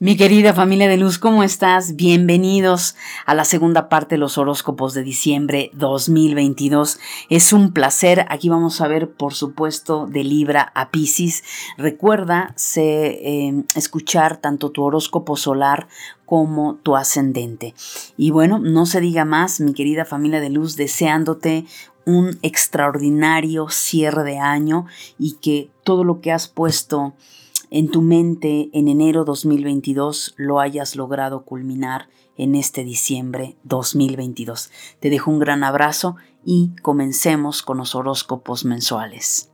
Mi querida familia de luz, ¿cómo estás? Bienvenidos a la segunda parte de los horóscopos de diciembre 2022. Es un placer. Aquí vamos a ver, por supuesto, de Libra a Pisces. Recuerda eh, escuchar tanto tu horóscopo solar como tu ascendente. Y bueno, no se diga más, mi querida familia de luz, deseándote un extraordinario cierre de año y que todo lo que has puesto en tu mente en enero 2022 lo hayas logrado culminar en este diciembre 2022. Te dejo un gran abrazo y comencemos con los horóscopos mensuales.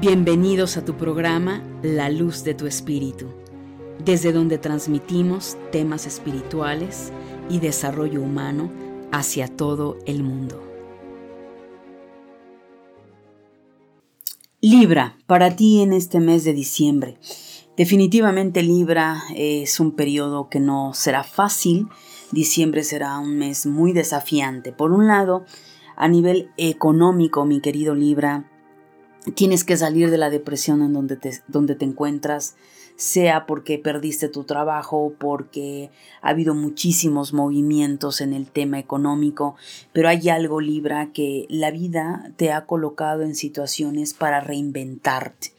Bienvenidos a tu programa La Luz de tu Espíritu, desde donde transmitimos temas espirituales, y desarrollo humano hacia todo el mundo. Libra, para ti en este mes de diciembre. Definitivamente Libra es un periodo que no será fácil. Diciembre será un mes muy desafiante. Por un lado, a nivel económico, mi querido Libra, tienes que salir de la depresión en donde te, donde te encuentras sea porque perdiste tu trabajo, porque ha habido muchísimos movimientos en el tema económico, pero hay algo, Libra, que la vida te ha colocado en situaciones para reinventarte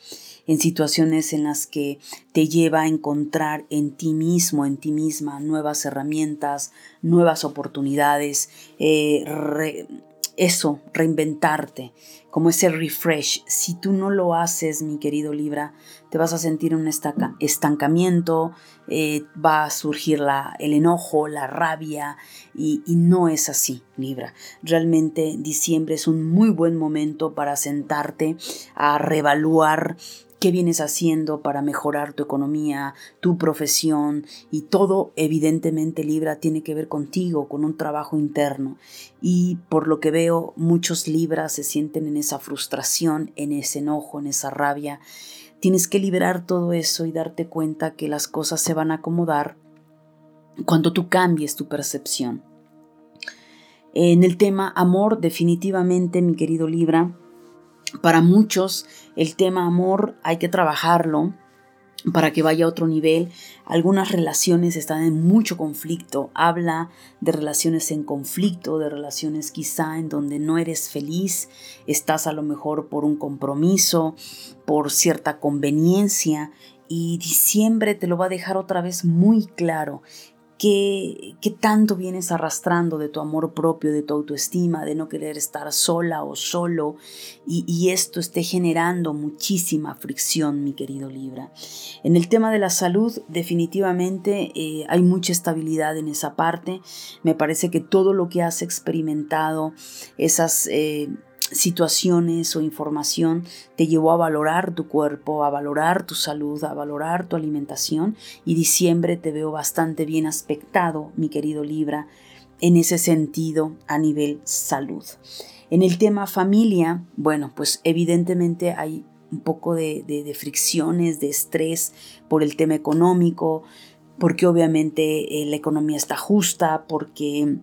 en situaciones en las que te lleva a encontrar en ti mismo, en ti misma, nuevas herramientas, nuevas oportunidades, eh, eso, reinventarte, como ese refresh. Si tú no lo haces, mi querido Libra, te vas a sentir un estancamiento, eh, va a surgir la, el enojo, la rabia, y, y no es así, Libra. Realmente diciembre es un muy buen momento para sentarte a revaluar qué vienes haciendo para mejorar tu economía, tu profesión y todo evidentemente Libra tiene que ver contigo, con un trabajo interno. Y por lo que veo, muchos Libras se sienten en esa frustración, en ese enojo, en esa rabia. Tienes que liberar todo eso y darte cuenta que las cosas se van a acomodar cuando tú cambies tu percepción. En el tema amor, definitivamente, mi querido Libra, para muchos el tema amor hay que trabajarlo para que vaya a otro nivel. Algunas relaciones están en mucho conflicto. Habla de relaciones en conflicto, de relaciones quizá en donde no eres feliz, estás a lo mejor por un compromiso, por cierta conveniencia. Y diciembre te lo va a dejar otra vez muy claro ¿Qué, tanto vienes arrastrando de tu amor propio, de tu autoestima, de no querer estar sola o solo? Y, esto esté generando muchísima fricción, mi querido Libra. En el tema de la salud, definitivamente eh, hay mucha estabilidad en esa parte. Me parece que todo lo que has experimentado, esas... Eh, situaciones o información te llevó a valorar tu cuerpo, a valorar tu salud, a valorar tu alimentación y diciembre te veo bastante bien aspectado, mi querido Libra, en ese sentido a nivel salud. En el tema familia, bueno, pues evidentemente hay un poco de, fricciones, de estrés por el tema económico, porque obviamente eh, la economía está justa, porque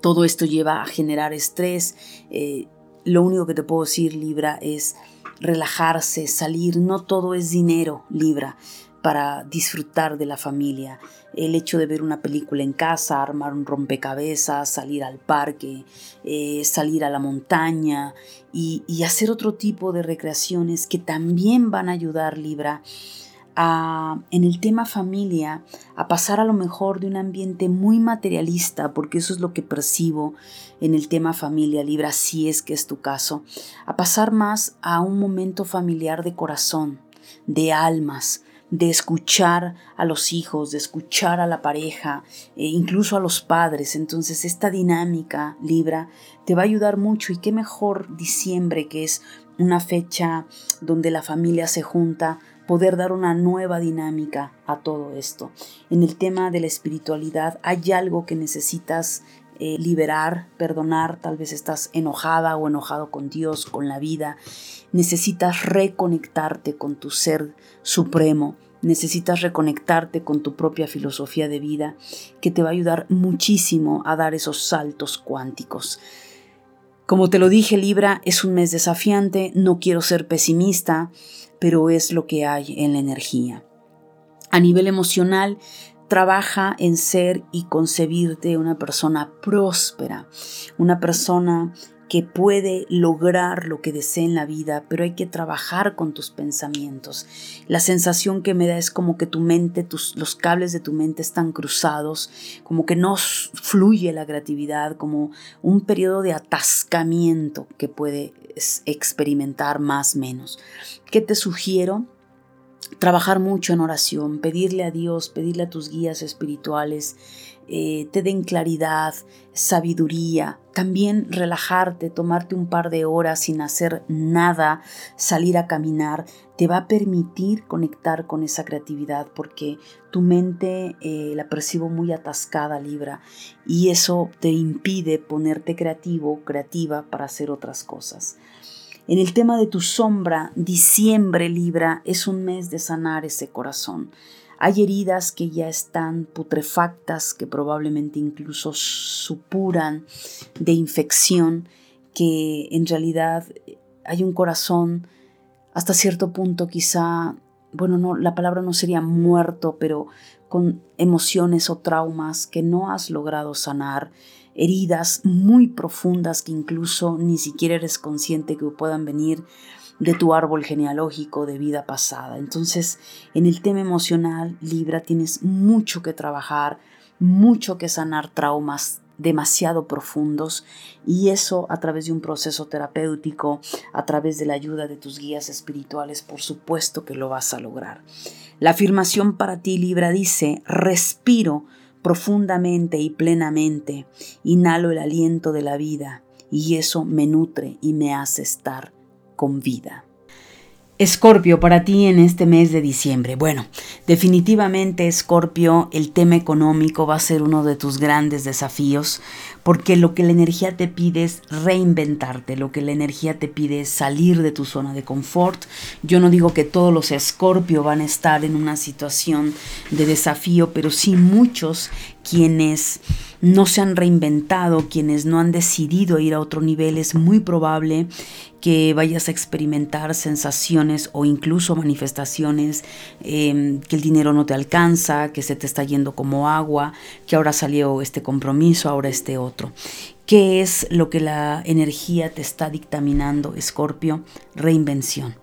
todo esto lleva a generar estrés. Eh, lo único que te puedo decir, Libra, es relajarse, salir. No todo es dinero, Libra, para disfrutar de la familia. El hecho de ver una película en casa, armar un rompecabezas, salir al parque, eh, salir a la montaña y, y hacer otro tipo de recreaciones que también van a ayudar, Libra, en el tema familia, a pasar a lo mejor de un ambiente muy materialista, porque eso es lo que percibo en el tema familia Libra, si es que es tu caso, a pasar más a un momento familiar de corazón, de almas, de escuchar a los hijos, de escuchar a la pareja, e incluso a los padres. Entonces esta dinámica Libra te va a ayudar mucho y qué mejor diciembre que es una fecha donde la familia se junta poder dar una nueva dinámica a todo esto. En el tema de la espiritualidad hay algo que necesitas eh, liberar, perdonar, tal vez estás enojada o enojado con Dios, con la vida, necesitas reconectarte con tu ser supremo, necesitas reconectarte con tu propia filosofía de vida que te va a ayudar muchísimo a dar esos saltos cuánticos. Como te lo dije, Libra, es un mes desafiante, no quiero ser pesimista, pero es lo que hay en la energía. A nivel emocional, trabaja en ser y concebirte una persona próspera, una persona que puede lograr lo que desee en la vida, pero hay que trabajar con tus pensamientos. La sensación que me da es como que tu mente, tus, los cables de tu mente están cruzados, como que no fluye la creatividad, como un periodo de atascamiento que puede experimentar más menos. ¿Qué te sugiero? trabajar mucho en oración, pedirle a Dios, pedirle a tus guías espirituales, eh, te den claridad, sabiduría, también relajarte, tomarte un par de horas sin hacer nada, salir a caminar, te va a permitir conectar con esa creatividad porque tu mente eh, la percibo muy atascada, Libra, y eso te impide ponerte creativo, creativa para hacer otras cosas. En el tema de tu sombra, diciembre Libra es un mes de sanar ese corazón. Hay heridas que ya están putrefactas, que probablemente incluso supuran de infección, que en realidad hay un corazón hasta cierto punto quizá, bueno, no, la palabra no sería muerto, pero con emociones o traumas que no has logrado sanar heridas muy profundas que incluso ni siquiera eres consciente que puedan venir de tu árbol genealógico de vida pasada. Entonces, en el tema emocional, Libra, tienes mucho que trabajar, mucho que sanar traumas demasiado profundos y eso a través de un proceso terapéutico, a través de la ayuda de tus guías espirituales, por supuesto que lo vas a lograr. La afirmación para ti, Libra, dice, respiro profundamente y plenamente, inhalo el aliento de la vida y eso me nutre y me hace estar con vida. Escorpio, para ti en este mes de diciembre. Bueno, definitivamente Escorpio, el tema económico va a ser uno de tus grandes desafíos, porque lo que la energía te pide es reinventarte, lo que la energía te pide es salir de tu zona de confort. Yo no digo que todos los Escorpio van a estar en una situación de desafío, pero sí muchos quienes no se han reinventado, quienes no han decidido ir a otro nivel, es muy probable que vayas a experimentar sensaciones o incluso manifestaciones, em, que el dinero no te alcanza, que se te está yendo como agua, que ahora salió este compromiso, ahora este otro. ¿Qué es lo que la energía te está dictaminando, Escorpio? Reinvención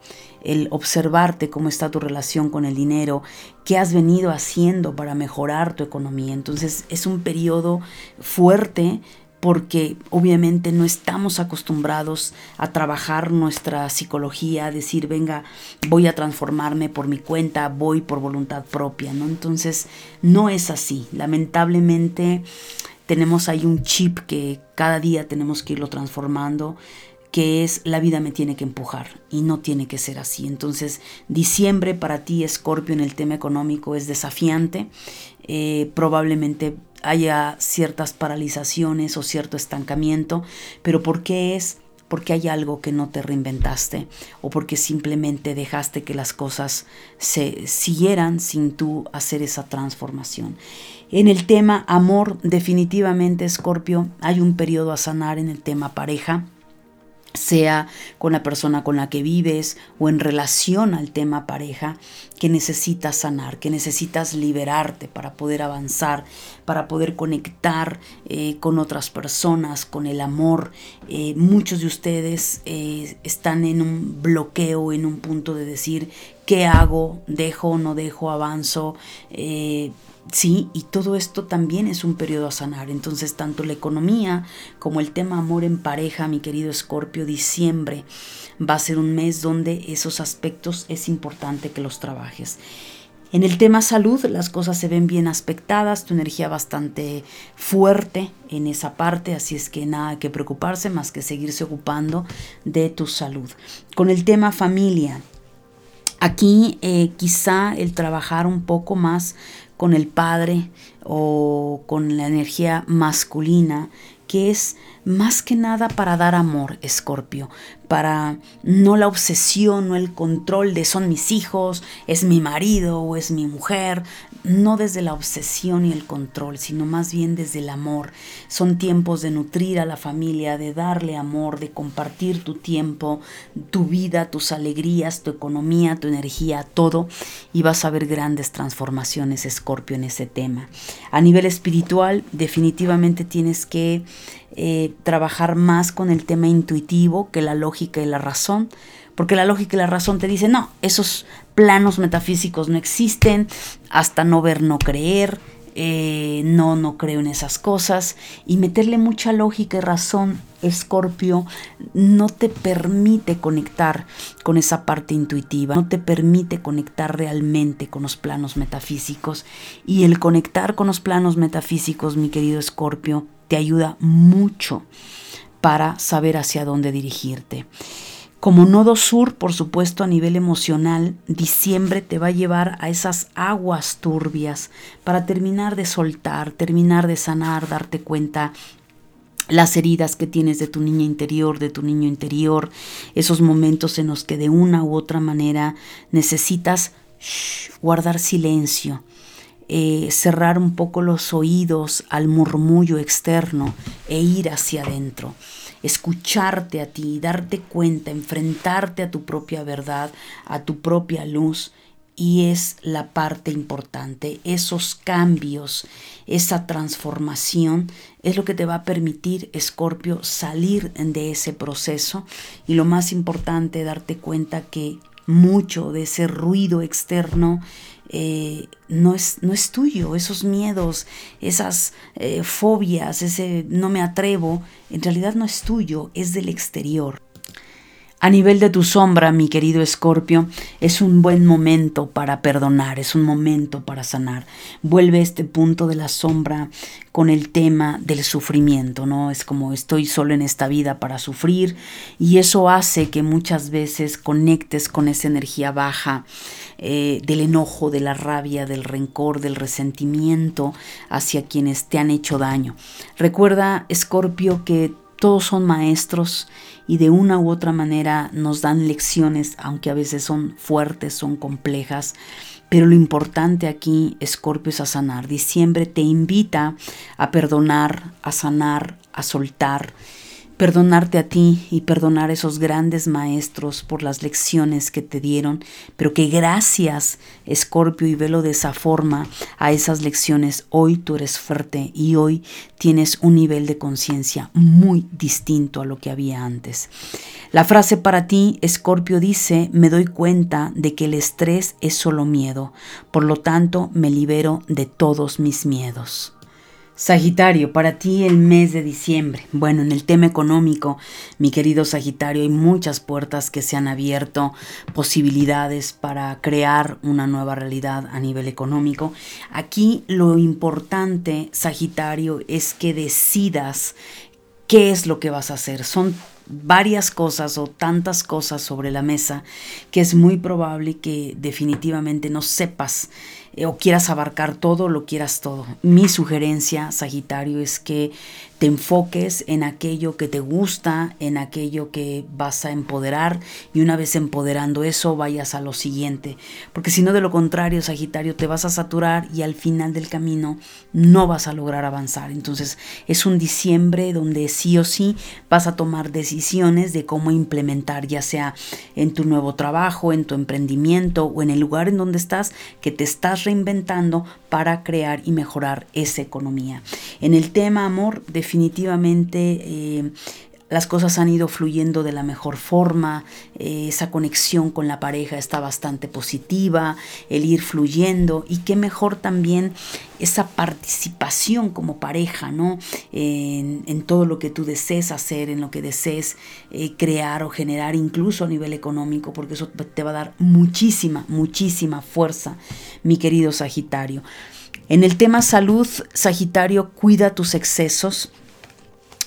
el observarte cómo está tu relación con el dinero, qué has venido haciendo para mejorar tu economía. Entonces es un periodo fuerte porque obviamente no estamos acostumbrados a trabajar nuestra psicología, a decir, venga, voy a transformarme por mi cuenta, voy por voluntad propia, ¿no? Entonces, no es así. Lamentablemente tenemos ahí un chip que cada día tenemos que irlo transformando que es la vida me tiene que empujar y no tiene que ser así. Entonces, diciembre para ti, Escorpio, en el tema económico es desafiante. Eh, probablemente haya ciertas paralizaciones o cierto estancamiento, pero ¿por qué es? Porque hay algo que no te reinventaste o porque simplemente dejaste que las cosas se siguieran sin tú hacer esa transformación. En el tema amor, definitivamente, Escorpio, hay un periodo a sanar en el tema pareja sea con la persona con la que vives o en relación al tema pareja, que necesitas sanar, que necesitas liberarte para poder avanzar, para poder conectar eh, con otras personas, con el amor. Eh, muchos de ustedes eh, están en un bloqueo, en un punto de decir, ¿qué hago? ¿Dejo no dejo? ¿Avanzo? Sí, y todo esto también es un periodo a sanar. Entonces, tanto la economía como el tema amor en pareja, mi querido Escorpio, diciembre va a ser un mes donde esos aspectos es importante que los trabajes. En el tema salud, las cosas se ven bien aspectadas, tu energía bastante fuerte en esa parte, así es que nada que preocuparse más que seguirse ocupando de tu salud. Con el tema familia, aquí eh, quizá el trabajar un poco más con el padre o con la energía masculina que es más que nada para dar amor, Escorpio, para no la obsesión, no el control de son mis hijos, es mi marido o es mi mujer, no desde la obsesión y el control, sino más bien desde el amor. Son tiempos de nutrir a la familia, de darle amor, de compartir tu tiempo, tu vida, tus alegrías, tu economía, tu energía, todo, y vas a ver grandes transformaciones, Escorpio, en ese tema. A nivel espiritual, definitivamente tienes que eh, trabajar más con el tema intuitivo que la lógica y la razón, porque la lógica y la razón te dicen, no, esos planos metafísicos no existen, hasta no ver, no creer, eh, no, no creo en esas cosas, y meterle mucha lógica y razón, Escorpio, no te permite conectar con esa parte intuitiva, no te permite conectar realmente con los planos metafísicos, y el conectar con los planos metafísicos, mi querido Escorpio, te ayuda mucho para saber hacia dónde dirigirte. Como nodo sur, por supuesto, a nivel emocional, diciembre te va a llevar a esas aguas turbias para terminar de soltar, terminar de sanar, darte cuenta las heridas que tienes de tu niña interior, de tu niño interior, esos momentos en los que de una u otra manera necesitas guardar silencio, eh, cerrar un poco los oídos al murmullo externo e ir hacia adentro, escucharte a ti, darte cuenta, enfrentarte a tu propia verdad, a tu propia luz. Y es la parte importante, esos cambios, esa transformación es lo que te va a permitir, Escorpio, salir de ese proceso. Y lo más importante, darte cuenta que mucho de ese ruido externo eh, no, es, no, es, tuyo, esos miedos, esas eh, fobias, ese no me atrevo, en realidad no es tuyo, es del exterior. A nivel de tu sombra, mi querido Escorpio, es un buen momento para perdonar, es un momento para sanar. Vuelve este punto de la sombra con el tema del sufrimiento, ¿no? Es como estoy solo en esta vida para sufrir y eso hace que muchas veces conectes con esa energía baja eh, del enojo, de la rabia, del rencor, del resentimiento hacia quienes te han hecho daño. Recuerda, Escorpio, que todos son maestros y de una u otra manera nos dan lecciones, aunque a veces son fuertes, son complejas. Pero lo importante aquí, Escorpio, es a sanar. Diciembre te invita a perdonar, a sanar, a soltar perdonarte a ti y perdonar a esos grandes maestros por las lecciones que te dieron, pero que gracias, Escorpio, y velo de esa forma, a esas lecciones, hoy tú eres fuerte y hoy tienes un nivel de conciencia muy distinto a lo que había antes. La frase para ti, Escorpio, dice, me doy cuenta de que el estrés es solo miedo, por lo tanto me libero de todos mis miedos. Sagitario, para ti el mes de diciembre. Bueno, en el tema económico, mi querido Sagitario, hay muchas puertas que se han abierto, posibilidades para crear una nueva realidad a nivel económico. Aquí lo importante, Sagitario, es que decidas qué es lo que vas a hacer. Son varias cosas o tantas cosas sobre la mesa que es muy probable que definitivamente no sepas eh, o quieras abarcar todo, lo quieras todo. Mi sugerencia, Sagitario, es que te enfoques en aquello que te gusta, en aquello que vas a empoderar y una vez empoderando eso vayas a lo siguiente. Porque si no, de lo contrario, Sagitario, te vas a saturar y al final del camino no vas a lograr avanzar. Entonces es un diciembre donde sí o sí vas a tomar decisiones de cómo implementar, ya sea en tu nuevo trabajo, en tu emprendimiento o en el lugar en donde estás, que te estás reinventando para crear y mejorar esa economía. En el tema amor, definitivamente eh, las cosas han ido fluyendo de la mejor forma, eh, esa conexión con la pareja está bastante positiva, el ir fluyendo y qué mejor también esa participación como pareja, ¿no? En, todo lo que tú desees hacer, en lo que desees eh, crear o generar, incluso a nivel económico, porque eso te va a dar muchísima, muchísima fuerza, mi querido Sagitario. En el tema salud, Sagitario, cuida tus excesos,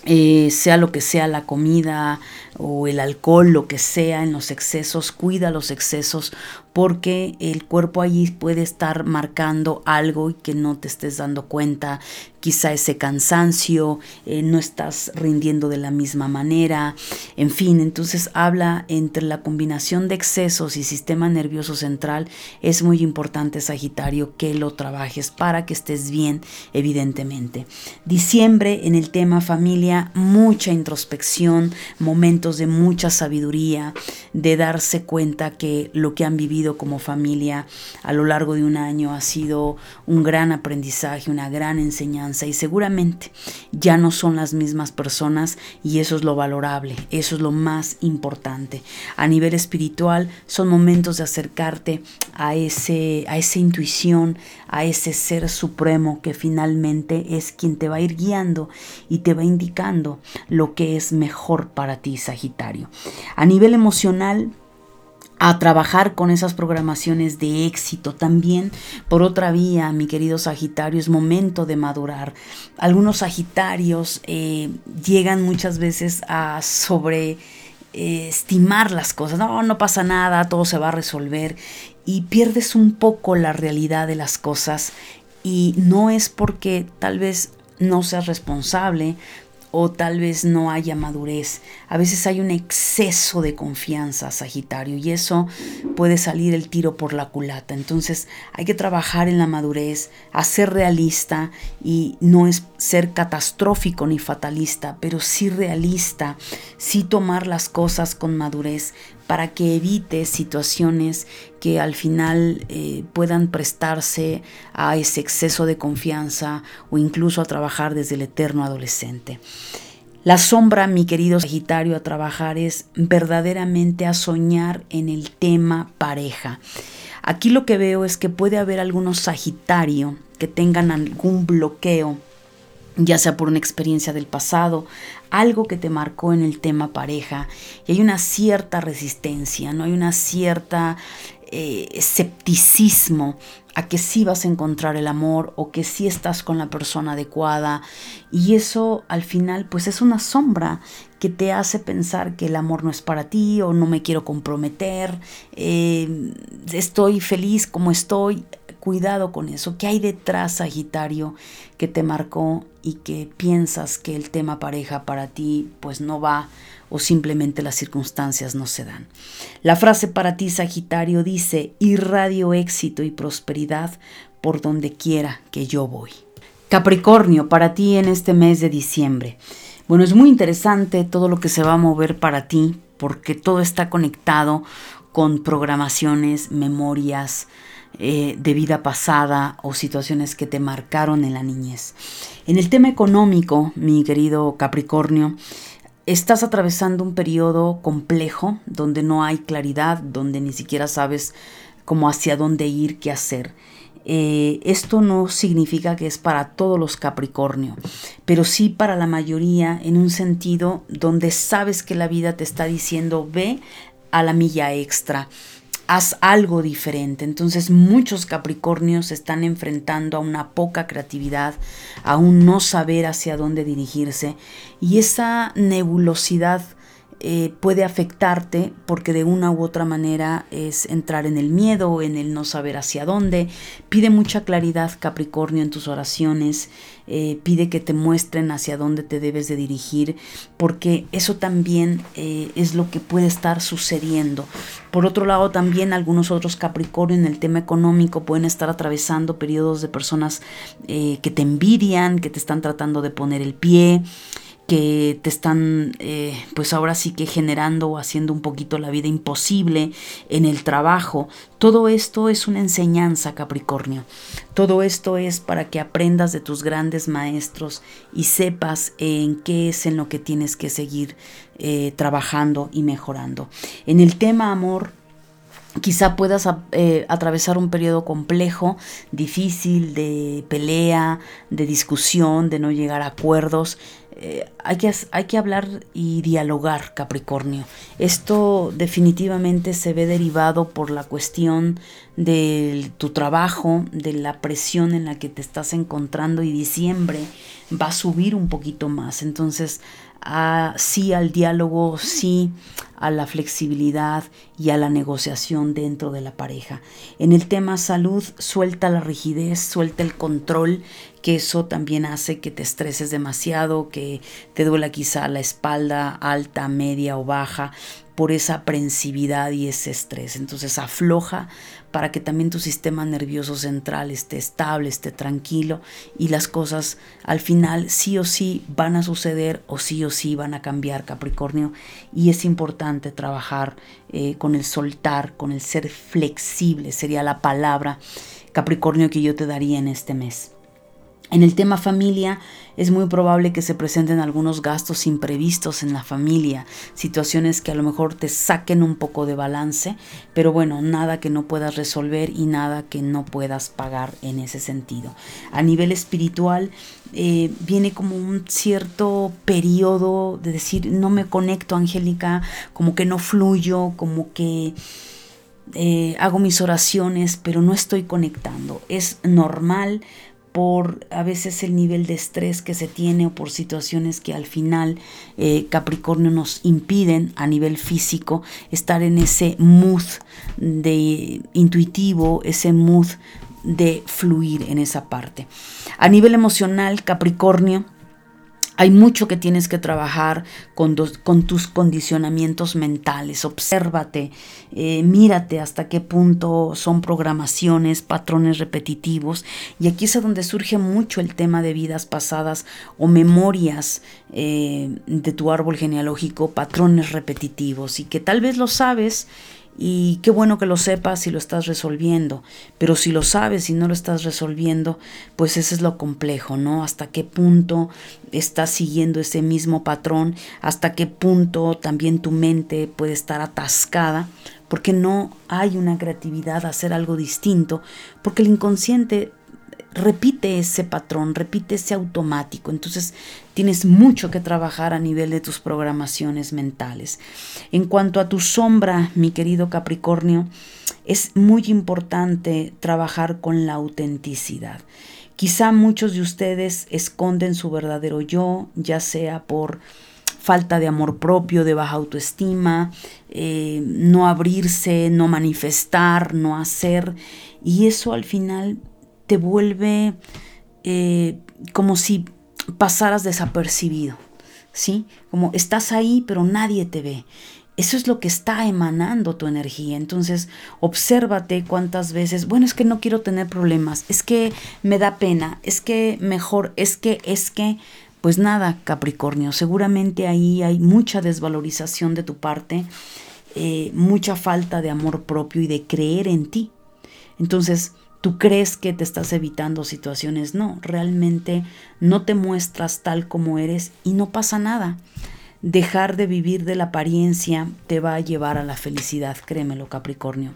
eh, sea lo que sea la comida o el alcohol, lo que sea, en los excesos, cuida los excesos porque el cuerpo allí puede estar marcando algo y que no te estés dando cuenta, quizá ese cansancio, eh, no estás rindiendo de la misma manera, en fin, entonces habla entre la combinación de excesos y sistema nervioso central, es muy importante Sagitario que lo trabajes para que estés bien, evidentemente. Diciembre en el tema familia, mucha introspección, momentos de mucha sabiduría, de darse cuenta que lo que han vivido como familia a lo largo de un año ha sido un gran aprendizaje, una gran enseñanza y seguramente ya no son las mismas personas y eso es lo valorable, eso es lo más importante. A nivel espiritual son momentos de acercarte a, ese, a esa intuición, a ese ser supremo que finalmente es quien te va a ir guiando y te va indicando lo que es mejor para ti, Sagitario. A nivel emocional, a trabajar con esas programaciones de éxito. También, por otra vía, mi querido Sagitario, es momento de madurar. Algunos Sagitarios eh, llegan muchas veces a sobreestimar las cosas. No, no pasa nada, todo se va a resolver. Y pierdes un poco la realidad de las cosas. Y no es porque tal vez no seas responsable, o tal vez no haya madurez. A veces hay un exceso de confianza, Sagitario, y eso puede salir el tiro por la culata. Entonces hay que trabajar en la madurez, a ser realista y no es ser catastrófico ni fatalista, pero sí realista, sí tomar las cosas con madurez para que evite situaciones que al final eh, puedan prestarse a ese exceso de confianza o incluso a trabajar desde el eterno adolescente. La sombra, mi querido Sagitario, a trabajar es verdaderamente a soñar en el tema pareja. Aquí lo que veo es que puede haber algunos Sagitario que tengan algún bloqueo ya sea por una experiencia del pasado, algo que te marcó en el tema pareja, y hay una cierta resistencia, no hay una cierta eh, escepticismo a que sí vas a encontrar el amor o que sí estás con la persona adecuada y eso al final pues es una sombra que te hace pensar que el amor no es para ti o no me quiero comprometer, eh, estoy feliz como estoy, cuidado con eso. ¿Qué hay detrás, Sagitario, que te marcó y que piensas que el tema pareja para ti pues no va o simplemente las circunstancias no se dan? La frase para ti, Sagitario, dice, irradio éxito y prosperidad por donde quiera que yo voy. Capricornio, para ti en este mes de diciembre. Bueno, es muy interesante todo lo que se va a mover para ti porque todo está conectado con programaciones, memorias, eh, de vida pasada o situaciones que te marcaron en la niñez. En el tema económico, mi querido Capricornio, estás atravesando un periodo complejo donde no hay claridad, donde ni siquiera sabes cómo hacia dónde ir, qué hacer. Eh, esto no significa que es para todos los Capricornio, pero sí para la mayoría en un sentido donde sabes que la vida te está diciendo ve a la milla extra, haz algo diferente. Entonces muchos Capricornios se están enfrentando a una poca creatividad, a un no saber hacia dónde dirigirse y esa nebulosidad eh, puede afectarte porque de una u otra manera es entrar en el miedo, en el no saber hacia dónde. Pide mucha claridad Capricornio en tus oraciones, eh, pide que te muestren hacia dónde te debes de dirigir porque eso también eh, es lo que puede estar sucediendo. Por otro lado también algunos otros Capricornio en el tema económico pueden estar atravesando periodos de personas que te envidian, que te están tratando de poner el pie que te están eh, pues ahora sí que generando o haciendo un poquito la vida imposible en el trabajo. Todo esto es una enseñanza Capricornio. Todo esto es para que aprendas de tus grandes maestros y sepas en qué es en lo que tienes que seguir eh, trabajando y mejorando. En el tema amor, quizá puedas eh, atravesar un periodo complejo, difícil, de pelea, de discusión, de no llegar a acuerdos. Eh, hay, que, hay que hablar y dialogar, Capricornio. Esto definitivamente se ve derivado por la cuestión de tu trabajo, de la presión en la que te estás encontrando y diciembre va a subir un poquito más. Entonces sí al diálogo, sí a la flexibilidad y a la negociación dentro de la pareja. En el tema salud, suelta la rigidez, suelta el control, que eso también hace que te estreses demasiado, que te duela quizá la espalda alta, media o baja por esa aprensividad y ese estrés. Entonces afloja para que también tu sistema nervioso central esté estable, esté tranquilo y las cosas al final sí o sí van a suceder o sí o sí van a cambiar Capricornio y es importante trabajar eh, con el soltar, con el ser flexible, sería la palabra Capricornio que yo te daría en este mes. En el tema familia, es muy probable que se presenten algunos gastos imprevistos en la familia, situaciones que a lo mejor te saquen un poco de balance, pero bueno, nada que no puedas resolver y nada que no puedas pagar en ese sentido. A nivel espiritual, eh, viene como un cierto periodo de decir, no me conecto, Angélica, como que no fluyo, como que... Eh, hago mis oraciones, pero no estoy conectando. Es normal, por a veces el nivel de estrés que se tiene o por situaciones que al final eh, Capricornio nos impiden a nivel físico estar en ese mood de intuitivo, ese mood de fluir en esa parte. A nivel emocional, Capricornio hay mucho que tienes que trabajar con, tus condicionamientos mentales. Obsérvate, eh, mírate hasta qué punto son programaciones, patrones repetitivos. Y aquí es donde surge mucho el tema de vidas pasadas o memorias eh, de tu árbol genealógico, patrones repetitivos. Y que tal vez lo sabes y qué bueno que lo sepas si lo estás resolviendo, pero si lo sabes y no lo estás resolviendo, pues ese es lo complejo, ¿no? Hasta qué punto estás siguiendo ese mismo patrón, hasta qué punto también tu mente puede estar atascada, porque no hay una creatividad a hacer algo distinto, porque el inconsciente repite ese patrón, repite ese automático. Entonces tienes mucho que trabajar a nivel de tus programaciones mentales. En cuanto a tu sombra, mi querido Capricornio, es muy importante trabajar con la autenticidad. Quizá muchos de ustedes esconden su verdadero yo, ya sea por falta de amor propio, de baja autoestima, eh, no abrirse, no manifestar, no hacer. Y eso al final te vuelve eh, como si pasaras desapercibido, ¿sí? Como estás ahí, pero nadie te ve. Eso es lo que está emanando tu energía. Entonces, obsérvate cuántas veces, bueno, es que no quiero tener problemas, es que me da pena, es que mejor, es que, es que, pues nada, Capricornio, seguramente ahí hay mucha desvalorización de tu parte, eh, mucha falta de amor propio y de creer en ti. Entonces, Tú crees que te estás evitando situaciones, no, realmente no te muestras tal como eres y no pasa nada. Dejar de vivir de la apariencia te va a llevar a la felicidad, créemelo Capricornio.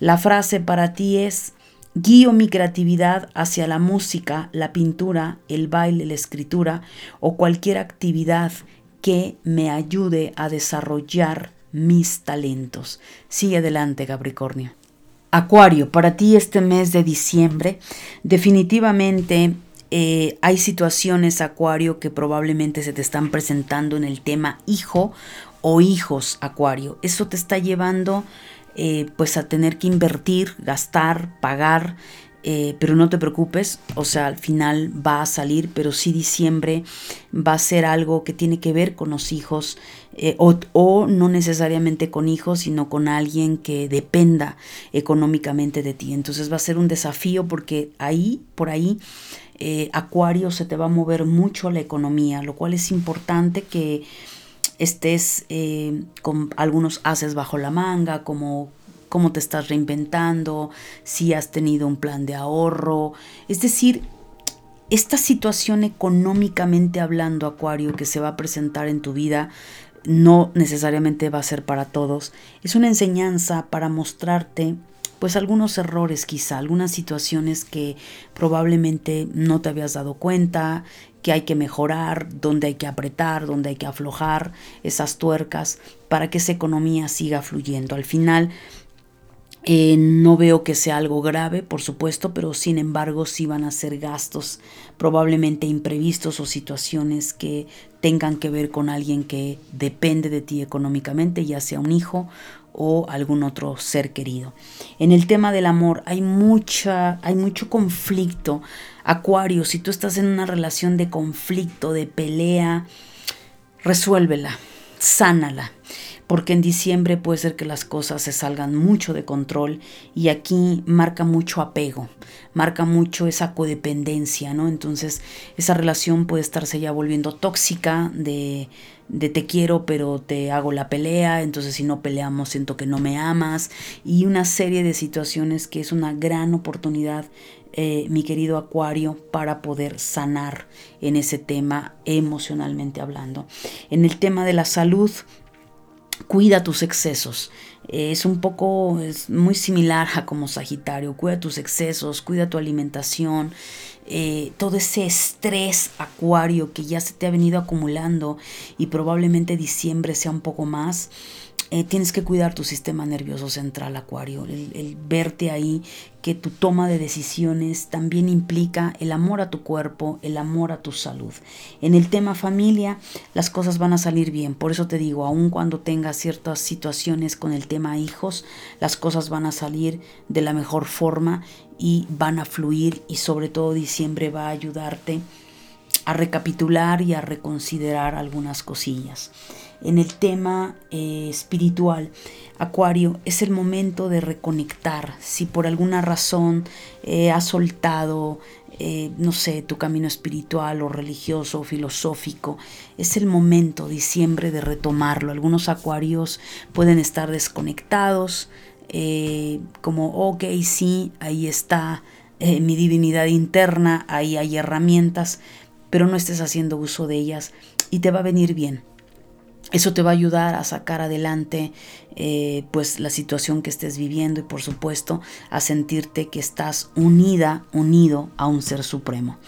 La frase para ti es, guío mi creatividad hacia la música, la pintura, el baile, la escritura o cualquier actividad que me ayude a desarrollar mis talentos. Sigue adelante, Capricornio. Acuario, para ti este mes de diciembre definitivamente eh, hay situaciones, Acuario, que probablemente se te están presentando en el tema hijo o hijos, Acuario. Eso te está llevando eh, pues a tener que invertir, gastar, pagar eh, pero no te preocupes, o sea, al final va a salir, pero sí diciembre va a ser algo que tiene que ver con los hijos, eh, o, no necesariamente con hijos, sino con alguien que dependa económicamente de ti. Entonces va a ser un desafío porque ahí, por ahí, eh, Acuario se te va a mover mucho la economía, lo cual es importante que estés con algunos haces bajo la manga, como cómo te estás reinventando, si has tenido un plan de ahorro. Es decir, esta situación económicamente hablando, Acuario, que se va a presentar en tu vida, no necesariamente va a ser para todos. Es una enseñanza para mostrarte pues algunos errores quizá, algunas situaciones que probablemente no te habías dado cuenta, que hay que mejorar, donde hay que apretar, donde hay que aflojar esas tuercas para que esa economía siga fluyendo. Al final Eh, no veo que sea algo grave, por supuesto, pero sin embargo sí van a ser gastos probablemente imprevistos o situaciones que tengan que ver con alguien que depende de ti económicamente, ya sea un hijo o algún otro ser querido. En el tema del amor hay mucha hay mucho conflicto. Acuario, si tú estás en una relación de conflicto, de pelea, resuélvela, sánala porque en diciembre puede ser que las cosas se salgan mucho de control y aquí marca mucho apego, marca mucho esa codependencia, ¿no? Entonces esa relación puede estarse ya volviendo tóxica de, de te quiero pero te hago la pelea, entonces si no peleamos siento que no me amas y una serie de situaciones que es una gran oportunidad eh, mi querido Acuario, para poder sanar en ese tema emocionalmente hablando. En el tema de la salud, cuida tus excesos. Es un poco, es muy similar a como Sagitario, cuida tus excesos, cuida tu alimentación, eh, todo ese estrés acuario que ya se te ha venido acumulando y probablemente diciembre sea un poco más. Eh, tienes que cuidar tu sistema nervioso central, Acuario. El, verte ahí, que tu toma de decisiones también implica el amor a tu cuerpo, el amor a tu salud. En el tema familia, las cosas van a salir bien. Por eso te digo, aun cuando tengas ciertas situaciones con el tema hijos, las cosas van a salir de la mejor forma y van a fluir y sobre todo diciembre va a ayudarte a recapitular y a reconsiderar algunas cosillas en el tema eh, espiritual. Acuario, es el momento de reconectar. Si por alguna razón eh, has soltado, eh, no sé, tu camino espiritual o religioso o filosófico, es el momento, diciembre, de retomarlo. Algunos acuarios pueden estar desconectados, como, ok, sí, ahí está mi divinidad interna, ahí hay herramientas, pero no estés haciendo uso de ellas y te va a venir bien. Eso te va a ayudar a sacar adelante eh, pues la situación que estés viviendo y por supuesto a sentirte que estás unida, unido a un ser supremo.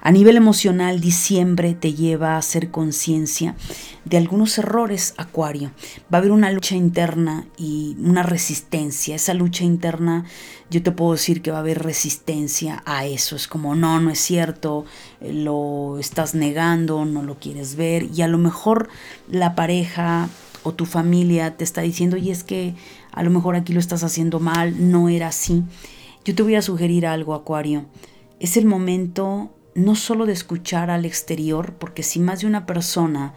A nivel emocional, diciembre te lleva a hacer conciencia de algunos errores, Acuario. Va a haber una lucha interna y una resistencia. Esa lucha interna, yo te puedo decir que va a haber resistencia a eso. Es como, no, no es cierto, lo estás negando, no lo quieres ver. Y a lo mejor la pareja o tu familia te está diciendo, y es que a lo mejor aquí lo estás haciendo mal, no era así. Yo te voy a sugerir algo, Acuario. Es el momento no solo de escuchar al exterior, porque si más de una persona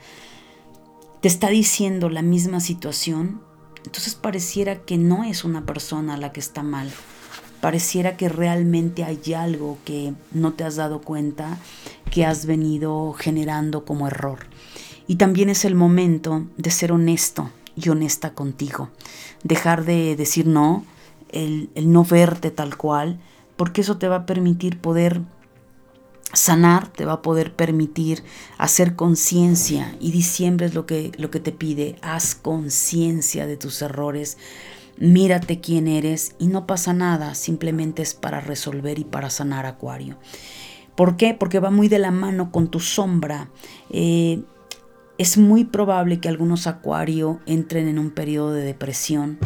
te está diciendo la misma situación, entonces pareciera que no es una persona la que está mal. Pareciera que realmente hay algo que no te has dado cuenta que has venido generando como error. Y también es el momento de ser honesto y honesta contigo. Dejar de decir no, el, el no verte tal cual, porque eso te va a permitir poder Sanar te va a poder permitir hacer conciencia y diciembre es lo que, lo que te pide, haz conciencia de tus errores, mírate quién eres y no pasa nada, simplemente es para resolver y para sanar Acuario. ¿Por qué? Porque va muy de la mano con tu sombra. Eh, es muy probable que algunos Acuario entren en un periodo de depresión,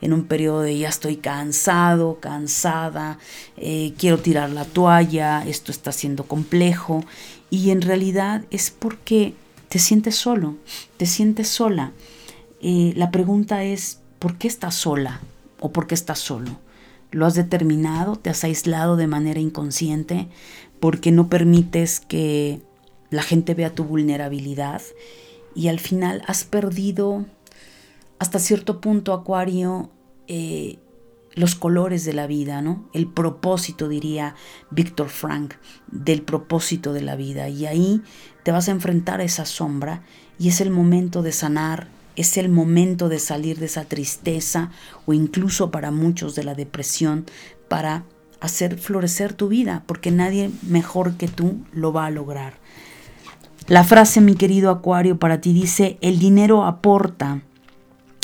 en un periodo de ya estoy cansado, cansada, eh, quiero tirar la toalla, esto está siendo complejo. Y en realidad es porque te sientes solo, te sientes sola. Eh, la pregunta es, ¿por qué estás sola o por qué estás solo? ¿Lo has determinado? ¿Te has aislado de manera inconsciente? porque no permites que la gente vea tu vulnerabilidad y al final has perdido hasta cierto punto, Acuario, eh, los colores de la vida, ¿no? El propósito, diría Víctor Frank, del propósito de la vida. Y ahí te vas a enfrentar a esa sombra y es el momento de sanar, es el momento de salir de esa tristeza o incluso para muchos de la depresión para hacer florecer tu vida, porque nadie mejor que tú lo va a lograr. La frase, mi querido Acuario, para ti dice, el dinero aporta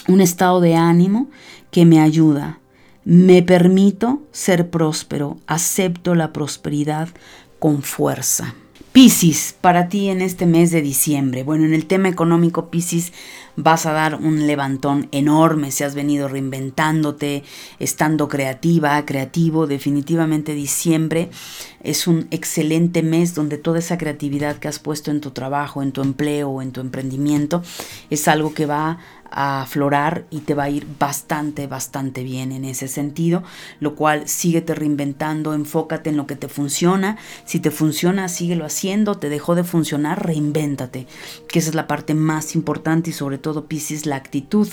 un estado de ánimo que me ayuda. Me permito ser próspero, acepto la prosperidad con fuerza. Piscis, para ti en este mes de diciembre. Bueno, en el tema económico, Piscis, vas a dar un levantón enorme si has venido reinventándote, estando creativa, creativo. Definitivamente diciembre es un excelente mes donde toda esa creatividad que has puesto en tu trabajo, en tu empleo en tu emprendimiento es algo que va a aflorar y te va a ir bastante, bastante bien en ese sentido, lo cual síguete reinventando, enfócate en lo que te funciona, si te funciona, síguelo haciendo, te dejó de funcionar, reinvéntate, que esa es la parte más importante y sobre todo Pisces, la actitud,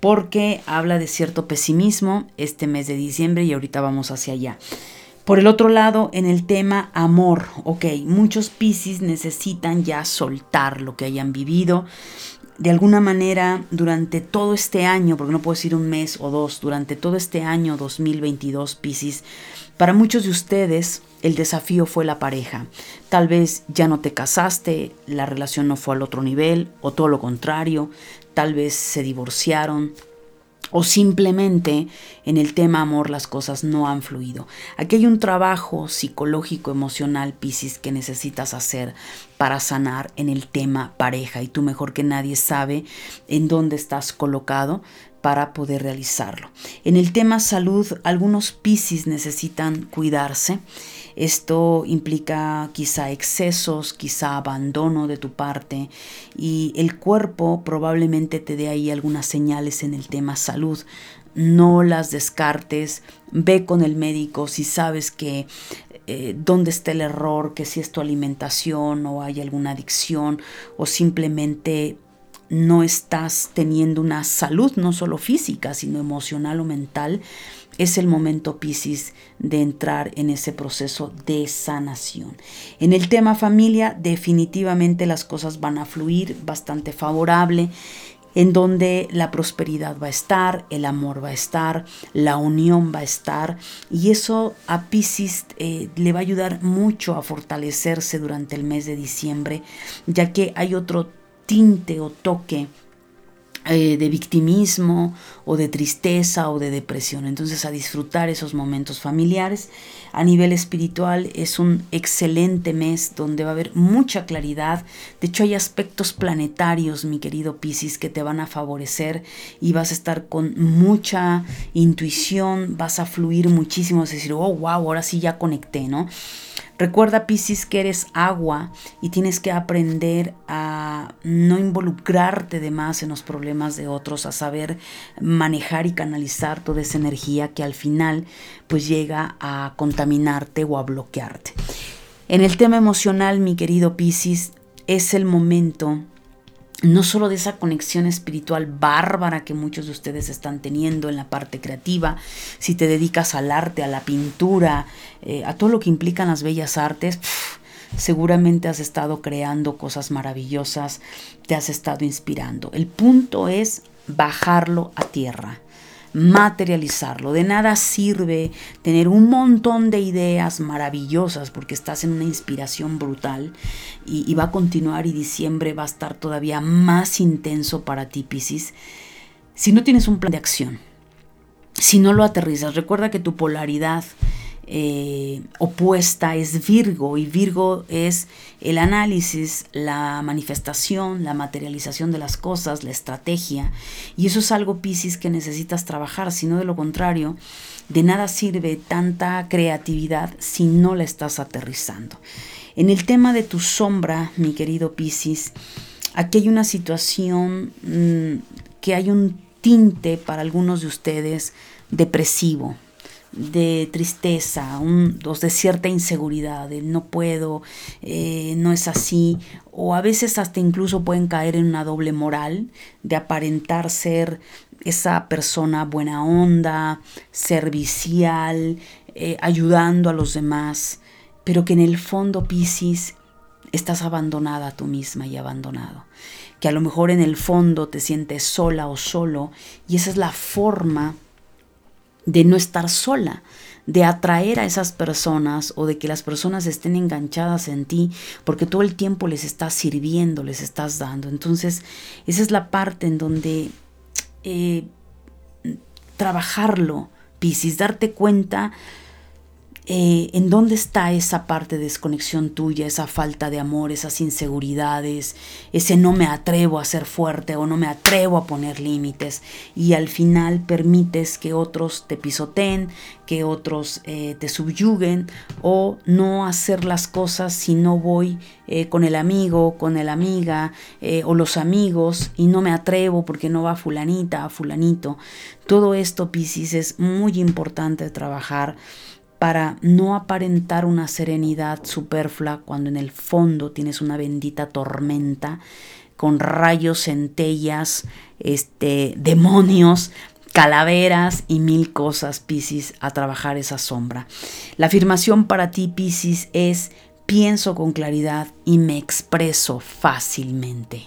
porque habla de cierto pesimismo este mes de diciembre y ahorita vamos hacia allá. Por el otro lado, en el tema amor, ok, muchos Pisces necesitan ya soltar lo que hayan vivido, de alguna manera durante todo este año, porque no puedo decir un mes o dos, durante todo este año 2022, Piscis, para muchos de ustedes el desafío fue la pareja. Tal vez ya no te casaste, la relación no fue al otro nivel, o todo lo contrario, tal vez se divorciaron, o simplemente en el tema amor las cosas no han fluido. Aquí hay un trabajo psicológico, emocional, Piscis, que necesitas hacer para sanar en el tema pareja y tú mejor que nadie sabe en dónde estás colocado para poder realizarlo. En el tema salud, algunos Piscis necesitan cuidarse esto implica quizá excesos, quizá abandono de tu parte y el cuerpo probablemente te dé ahí algunas señales en el tema salud. No las descartes, ve con el médico si sabes que eh, dónde está el error, que si es tu alimentación o hay alguna adicción o simplemente no estás teniendo una salud no solo física, sino emocional o mental es el momento, Piscis, de entrar en ese proceso de sanación. En el tema familia, definitivamente las cosas van a fluir bastante favorable, en donde la prosperidad va a estar, el amor va a estar, la unión va a estar, y eso a Piscis eh, le va a ayudar mucho a fortalecerse durante el mes de diciembre, ya que hay otro tinte o toque eh, de victimismo o de tristeza o de depresión. Entonces a disfrutar esos momentos familiares. A nivel espiritual es un excelente mes donde va a haber mucha claridad. De hecho hay aspectos planetarios, mi querido Piscis, que te van a favorecer y vas a estar con mucha intuición, vas a fluir muchísimo, es decir, oh, wow, ahora sí ya conecté, ¿no? Recuerda, Piscis, que eres agua y tienes que aprender a no involucrarte de más en los problemas de otros, a saber manejar y canalizar toda esa energía que al final pues llega a contaminarte o a bloquearte. En el tema emocional, mi querido Piscis, es el momento no solo de esa conexión espiritual bárbara que muchos de ustedes están teniendo en la parte creativa, si te dedicas al arte, a la pintura, eh, a todo lo que implican las bellas artes, seguramente has estado creando cosas maravillosas, te has estado inspirando. El punto es bajarlo a tierra materializarlo. De nada sirve tener un montón de ideas maravillosas porque estás en una inspiración brutal y, va a continuar y diciembre va a estar todavía más intenso para ti, Piscis, si no tienes un plan de acción, si no lo aterrizas. Recuerda que tu polaridad eh, opuesta es Virgo y Virgo es el análisis, la manifestación, la materialización de las cosas, la estrategia y eso es algo Piscis que necesitas trabajar, si no de lo contrario, de nada sirve tanta creatividad si no la estás aterrizando. En el tema de tu sombra, mi querido Piscis, aquí hay una situación mm, que hay un tinte para algunos de ustedes depresivo, de tristeza, un, de cierta inseguridad, de no puedo, eh, no es así, o a veces hasta incluso pueden caer en una doble moral de aparentar ser esa persona buena onda, servicial, eh, ayudando a los demás, pero que en el fondo, Piscis, estás abandonada tú misma y abandonado. Que a lo mejor en el fondo te sientes sola o solo y esa es la forma de no estar sola, de atraer a esas personas o de que las personas estén enganchadas en ti porque todo el tiempo les estás sirviendo, les estás dando. Entonces, esa es la parte en donde eh, trabajarlo, Piscis, darte cuenta eh, ¿en dónde está esa parte de desconexión tuya, esa falta de amor, esas inseguridades, ese no me atrevo a ser fuerte o no me atrevo a poner límites? Y al final permites que otros te pisoteen, que otros eh, te subyuguen o no hacer las cosas si no voy eh, con el amigo, con la amiga o los amigos y no me atrevo porque no va fulanita, fulanito. Todo esto, Piscis, es muy importante trabajar para no aparentar una serenidad superflua cuando en el fondo tienes una bendita tormenta con rayos, centellas, este, demonios, calaveras y mil cosas, Piscis, a trabajar esa sombra. La afirmación para ti, Piscis, es pienso con claridad y me expreso fácilmente.